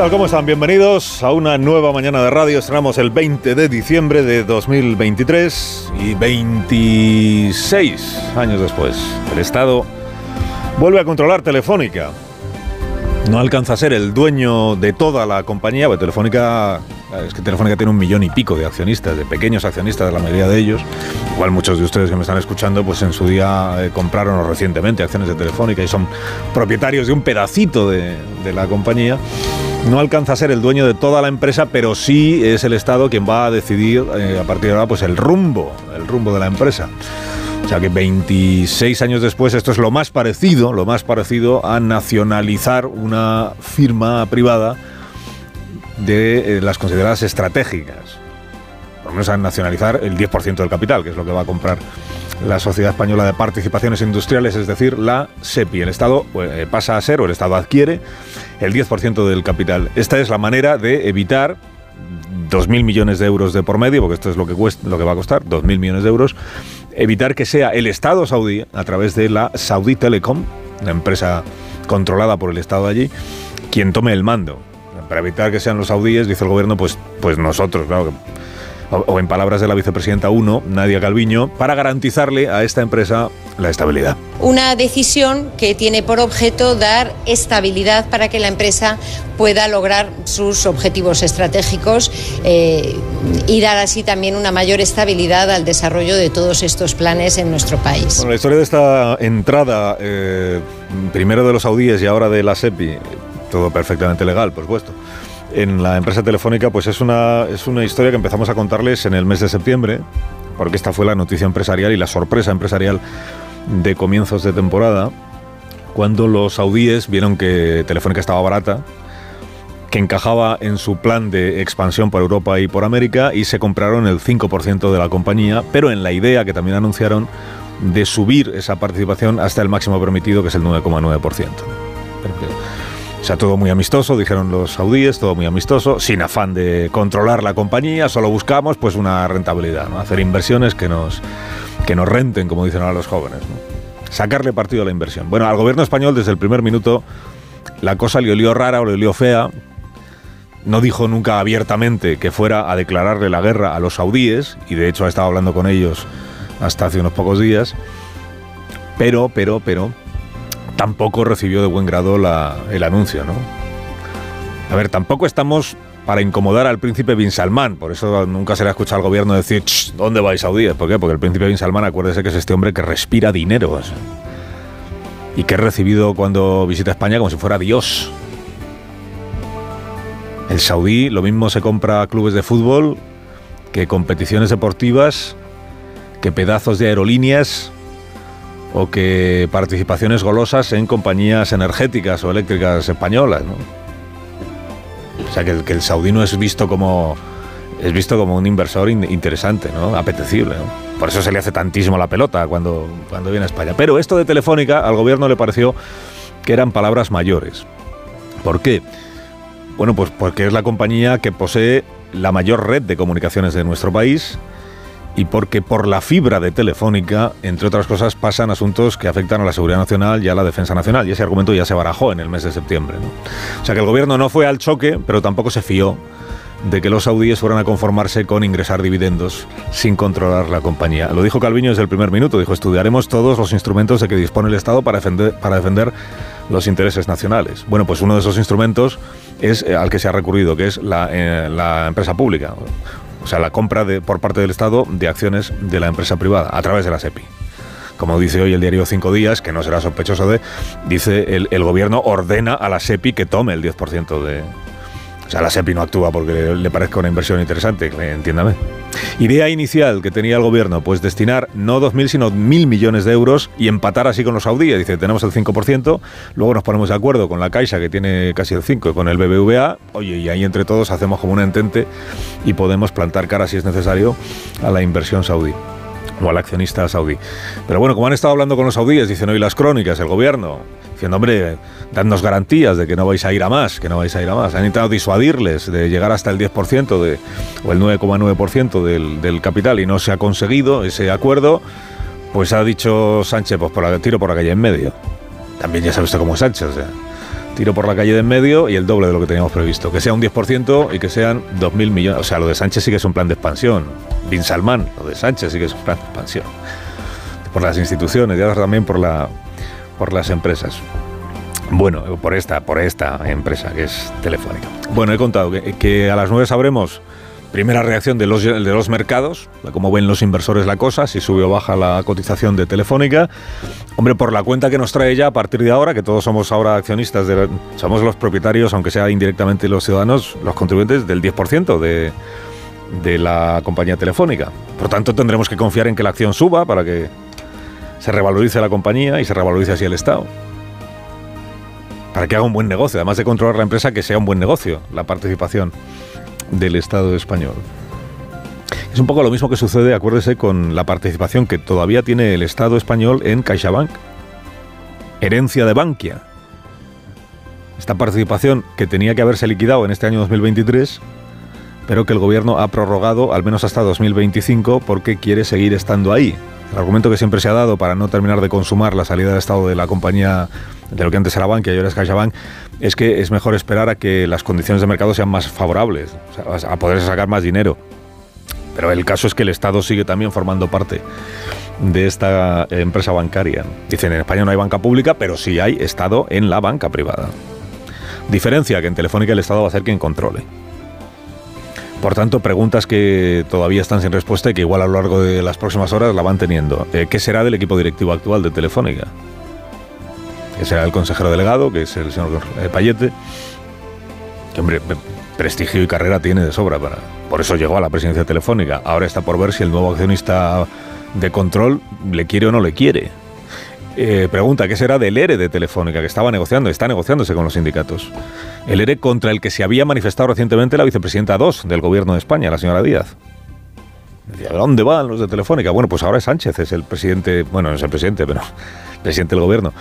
Tal? ¿Cómo están? Bienvenidos a una nueva mañana de radio. Estrenamos el 20 de diciembre de 2023 y 26 años después. El Estado vuelve a controlar Telefónica. No alcanza a ser el dueño de toda la compañía, porque Telefónica es que Telefónica tiene un millón y pico de accionistas, de pequeños accionistas, de la mayoría de ellos. Igual muchos de ustedes que me están escuchando, pues en su día eh, compraron recientemente acciones de Telefónica y son propietarios de un pedacito de, de la compañía no alcanza a ser el dueño de toda la empresa, pero sí es el Estado quien va a decidir eh, a partir de ahora pues el rumbo, el rumbo de la empresa. O sea que 26 años después esto es lo más parecido, lo más parecido a nacionalizar una firma privada de eh, las consideradas estratégicas. Por lo menos a nacionalizar el 10% del capital, que es lo que va a comprar la Sociedad Española de Participaciones Industriales, es decir, la SEPI. El Estado eh, pasa a ser, o el Estado adquiere, el 10% del capital. Esta es la manera de evitar 2.000 millones de euros de por medio, porque esto es lo que, cuesta, lo que va a costar, 2.000 millones de euros, evitar que sea el Estado saudí, a través de la Saudi Telecom, una empresa controlada por el Estado allí, quien tome el mando. Para evitar que sean los saudíes, dice el gobierno, pues, pues nosotros, claro o, en palabras de la vicepresidenta 1, Nadia Calviño, para garantizarle a esta empresa la estabilidad. Una decisión que tiene por objeto dar estabilidad para que la empresa pueda lograr sus objetivos estratégicos eh, y dar así también una mayor estabilidad al desarrollo de todos estos planes en nuestro país. Bueno, la historia de esta entrada, eh, primero de los saudíes y ahora de la SEPI, todo perfectamente legal, por supuesto en la empresa telefónica, pues es una, es una historia que empezamos a contarles en el mes de septiembre, porque esta fue la noticia empresarial y la sorpresa empresarial de comienzos de temporada, cuando los saudíes vieron que Telefónica estaba barata, que encajaba en su plan de expansión por Europa y por América y se compraron el 5% de la compañía, pero en la idea que también anunciaron de subir esa participación hasta el máximo permitido, que es el 9,9%. O sea, todo muy amistoso, dijeron los saudíes, todo muy amistoso, sin afán de controlar la compañía, solo buscamos pues una rentabilidad, ¿no? hacer inversiones que nos, que nos renten, como dicen ahora los jóvenes. Sacarle partido a la inversión. Bueno, al gobierno español desde el primer minuto la cosa le olió rara o le olió fea. No dijo nunca abiertamente que fuera a declararle la guerra a los saudíes, y de hecho ha estado hablando con ellos hasta hace unos pocos días. Pero, pero, pero, tampoco recibió de buen grado el anuncio, ¿no? A ver, tampoco estamos para incomodar al príncipe Bin Salman, por eso nunca se le ha escuchado al gobierno decir, ¿dónde vais Saudí? ¿Por qué? Porque el príncipe Bin Salman, acuérdese que es este hombre que respira dinero y que es recibido cuando visita España como si fuera Dios. El saudí lo mismo se compra clubes de fútbol que competiciones deportivas, que pedazos de aerolíneas, o que participaciones golosas en compañías energéticas o eléctricas españolas. O sea, que, el, que el saudí no es visto como es visto como un inversor interesante, ¿no? apetecible. Por eso se le hace tantísimo la pelota cuando, cuando viene a España. Pero esto de Telefónica al gobierno le pareció que eran palabras mayores. ¿Por qué? Bueno, pues porque es la compañía que posee la mayor red de comunicaciones de nuestro país, y porque por la fibra de Telefónica, entre otras cosas, pasan asuntos que afectan a la seguridad nacional y a la defensa nacional. Y ese argumento ya se barajó en el mes de septiembre. O sea que el gobierno no fue al choque, pero tampoco se fió de que los saudíes fueran a conformarse con ingresar dividendos sin controlar la compañía. Lo dijo Calviño desde el primer minuto, dijo, estudiaremos todos los instrumentos de que dispone el Estado para defender, para defender los intereses nacionales. Bueno, pues uno de esos instrumentos es eh, al que se ha recurrido, que es la, eh, la empresa pública o sea, la compra de, por parte del Estado de acciones de la empresa privada a través de la SEPI. Como dice hoy el diario Cinco Días, que no será sospechoso de, dice el, el gobierno ordena a la SEPI que tome el 10% de, O sea, la SEPI no actúa porque le, parezca una inversión interesante, entiéndame. Idea inicial que tenía el gobierno, pues destinar no 2.000 sino 1.000 millones de euros y empatar así con los saudíes. Dice, tenemos el 5%, luego nos ponemos de acuerdo con la Caixa que tiene casi el 5% y con el BBVA, oye, y ahí entre todos hacemos como un entente y podemos plantar cara si es necesario a la inversión saudí o al accionista saudí. Pero bueno, como han estado hablando con los saudíes, dicen hoy las crónicas, el gobierno, diciendo, hombre, dadnos garantías de que no vais a ir a más, que no vais a ir a más. Han intentado disuadirles de llegar hasta el 10% de, o el 9,9% del, del capital y no se ha conseguido ese acuerdo. Pues ha dicho Sánchez, pues por la, tiro por la calle en medio. También ya sabe usted cómo es Sánchez, o sea, tiro por la calle de en medio y el doble de lo que teníamos previsto. Que sea un 10% y que sean 2.000 millones. O sea, lo de Sánchez sí que es un plan de expansión. Bin Salman, lo de Sánchez sí que es un plan de expansión. Por las instituciones y ahora también por la por las empresas. Bueno, por esta, por esta empresa que es Telefónica. Bueno, he contado que, a las 9 sabremos primera reacción de los, de los mercados, cómo ven los inversores la cosa, si sube o baja la cotización de Telefónica. Hombre, por la cuenta que nos trae ya a partir de ahora, que todos somos ahora accionistas, de, somos los propietarios, aunque sea indirectamente los ciudadanos, los contribuyentes del 10% de, de la compañía telefónica. Por tanto, tendremos que confiar en que la acción suba para que se revalorice la compañía y se revalorice así el Estado. Para que haga un buen negocio, además de controlar la empresa, que sea un buen negocio la participación del Estado español. Es un poco lo mismo que sucede, acuérdese, con la participación que todavía tiene el Estado español en CaixaBank. Herencia de Bankia. Esta participación que tenía que haberse liquidado en este año 2023, pero que el gobierno ha prorrogado al menos hasta 2025 porque quiere seguir estando ahí. El argumento que siempre se ha dado para no terminar de consumar la salida del Estado de la compañía, de lo que antes era Bankia y ahora es CaixaBank, es que es mejor esperar a que las condiciones de mercado sean más favorables, a poder sacar más dinero. Pero el caso es que el Estado sigue también formando parte de esta empresa bancaria. Dicen, en España no hay banca pública, pero sí hay Estado en la banca privada. Diferencia que en Telefónica el Estado va a ser quien controle. Por tanto, preguntas que todavía están sin respuesta y que igual a lo largo de las próximas horas la van teniendo. Eh, ¿Qué será del equipo directivo actual de Telefónica? ¿Qué será el consejero delegado, que es el señor eh, Payete? Que, hombre, prestigio y carrera tiene de sobra para... Por eso llegó a la presidencia telefónica. Ahora está por ver si el nuevo accionista de control le quiere o no le quiere. Eh, pregunta, ¿qué será del ERE de Telefónica que estaba negociando, está negociándose con los sindicatos? El ERE contra el que se había manifestado recientemente la vicepresidenta 2 del gobierno de España, la señora Díaz. Decía, ¿dónde van los de Telefónica? Bueno, pues ahora Sánchez, es el presidente, bueno, no es el presidente, pero presidente del gobierno.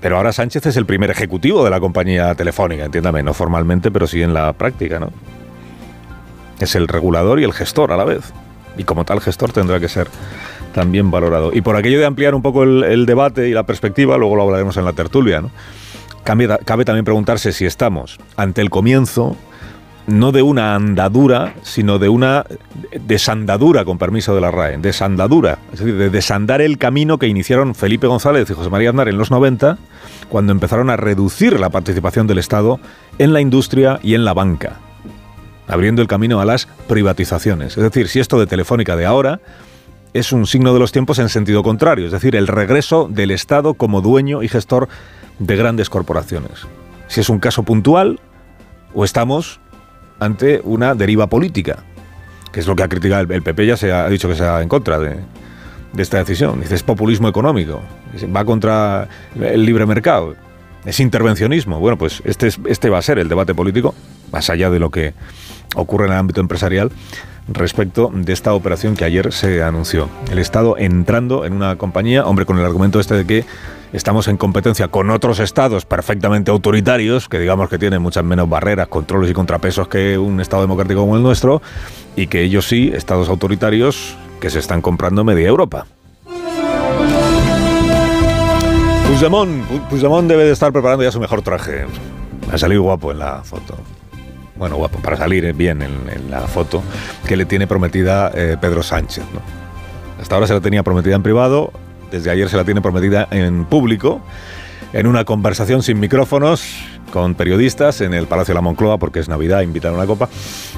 Pero ahora Sánchez es el primer ejecutivo de la compañía telefónica, entiéndame, no formalmente, pero sí en la práctica, ¿no? Es el regulador y el gestor a la vez. Y como tal gestor tendrá que ser también valorado. Y por aquello de ampliar un poco el, debate y la perspectiva, luego lo hablaremos en la tertulia, ¿no? Cabe, cabe también preguntarse si estamos ante el comienzo no de una andadura, sino de una desandadura, con permiso de la RAE, desandadura, es decir, de desandar el camino que iniciaron Felipe González y José María Aznar en los 90, cuando empezaron a reducir la participación del Estado en la industria y en la banca, abriendo el camino a las privatizaciones. Es decir, si esto de Telefónica de ahora es un signo de los tiempos en sentido contrario, es decir, el regreso del Estado como dueño y gestor de grandes corporaciones. Si es un caso puntual o estamos ante una deriva política, que es lo que ha criticado el PP, ya se ha dicho que sea en contra de, esta decisión. Dice, es populismo económico, va contra el libre mercado, es intervencionismo. Bueno, pues este, este va a ser el debate político, más allá de lo que ocurre en el ámbito empresarial respecto de esta operación que ayer se anunció. El Estado entrando en una compañía, hombre, con el argumento este de que estamos en competencia con otros estados perfectamente autoritarios, que digamos que tienen muchas menos barreras, controles y contrapesos que un Estado democrático como el nuestro, y que ellos sí, estados autoritarios que se están comprando media Europa. Puigdemont, Puigdemont debe de estar preparando ya su mejor traje. Ha salido guapo en la foto bueno, guapo, para salir bien en, la foto, que le tiene prometida eh, Pedro Sánchez. Hasta ahora se la tenía prometida en privado, desde ayer se la tiene prometida en público, en una conversación sin micrófonos con periodistas en el Palacio de la Moncloa, porque es Navidad, invitaron a una copa,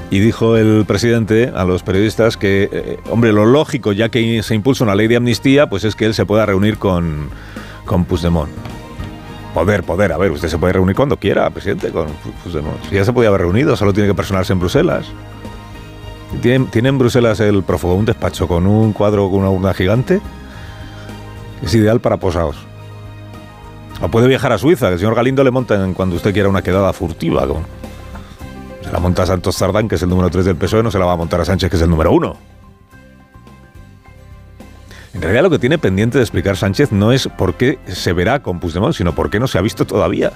y dijo el presidente a los periodistas que, eh, hombre, lo lógico, ya que se impulsa una ley de amnistía, pues es que él se pueda reunir con, con Puigdemont Poder, poder. A ver, usted se puede reunir cuando quiera, presidente, con Puigdemont. Ya se podía haber reunido, solo tiene que personarse en Bruselas. ¿Tiene, en Bruselas el prófugo un despacho con un cuadro con una urna gigante? Es ideal para posados. O puede viajar a Suiza, que el señor Galindo le monta en cuando usted quiera una quedada furtiva. Se la monta a Santos Sardán, que es el número 3 del PSOE, no se la va a montar a Sánchez, que es el número 1. En realidad lo que tiene pendiente de explicar Sánchez no es por qué se verá con Puigdemont, sino por qué no se ha visto todavía.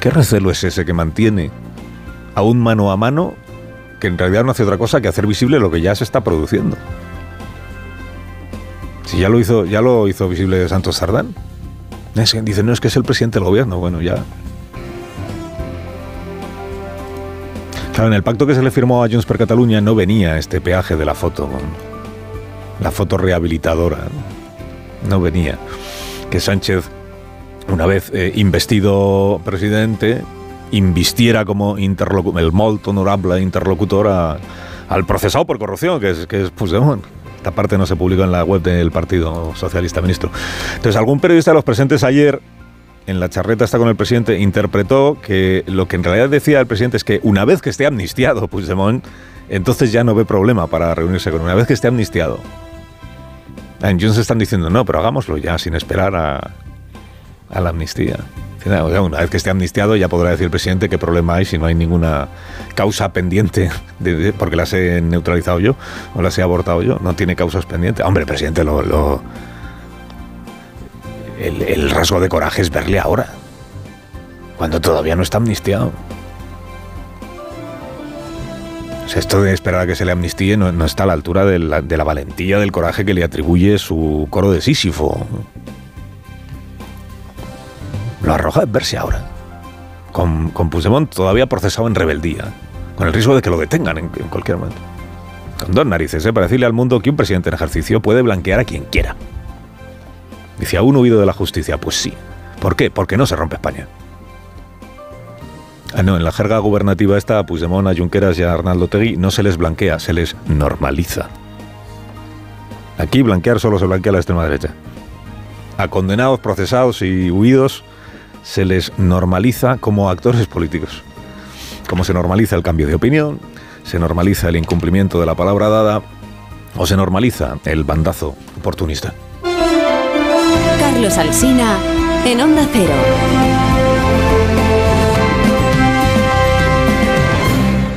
¿Qué recelo es ese que mantiene a un mano a mano que en realidad no hace otra cosa que hacer visible lo que ya se está produciendo? Si ya lo hizo, ya lo hizo visible Santos Sardán. Dice, no es que es el presidente del gobierno. Bueno, ya. Claro, en el pacto que se le firmó a Junts per Cataluña no venía este peaje de la foto, la foto rehabilitadora. No venía. Que Sánchez, una vez eh, investido presidente, invistiera como el molt honorable interlocutor al procesado por corrupción, que es, que es Puigdemont. Esta parte no se publicó en la web del Partido Socialista Ministro. Entonces, algún periodista de los presentes ayer, en la charreta está con el presidente, interpretó que lo que en realidad decía el presidente es que una vez que esté amnistiado Puigdemont, entonces ya no ve problema para reunirse con una vez que esté amnistiado. En Jones están diciendo, no, pero hagámoslo ya, sin esperar a, a la amnistía. Una vez que esté amnistiado ya podrá decir el presidente qué problema hay si no hay ninguna causa pendiente porque las he neutralizado yo o las he abortado yo. No tiene causas pendientes. Hombre, presidente, lo, el, rasgo de coraje es verle ahora, cuando todavía no está amnistiado. Esto de esperar a que se le amnistíe no, está a la altura de la, de la valentía, del coraje que le atribuye su coro de Sísifo. Lo arroja es verse ahora. Con, con Puigdemont todavía procesado en rebeldía, con el riesgo de que lo detengan en, cualquier momento. Con dos narices, ¿eh? para decirle al mundo que un presidente en ejercicio puede blanquear a quien quiera. Dice, ¿a un huido de la justicia? Pues sí. ¿Por qué? Porque no se rompe España. Ah, no, en la jerga gubernativa esta, a Puigdemont, a Junqueras y a Arnaldo Tegui no se les blanquea, se les normaliza. Aquí blanquear solo se blanquea a la extrema derecha. A condenados, procesados y huidos se les normaliza como actores políticos. Como se normaliza el cambio de opinión, se normaliza el incumplimiento de la palabra dada o se normaliza el bandazo oportunista. Carlos Alsina en Onda Cero.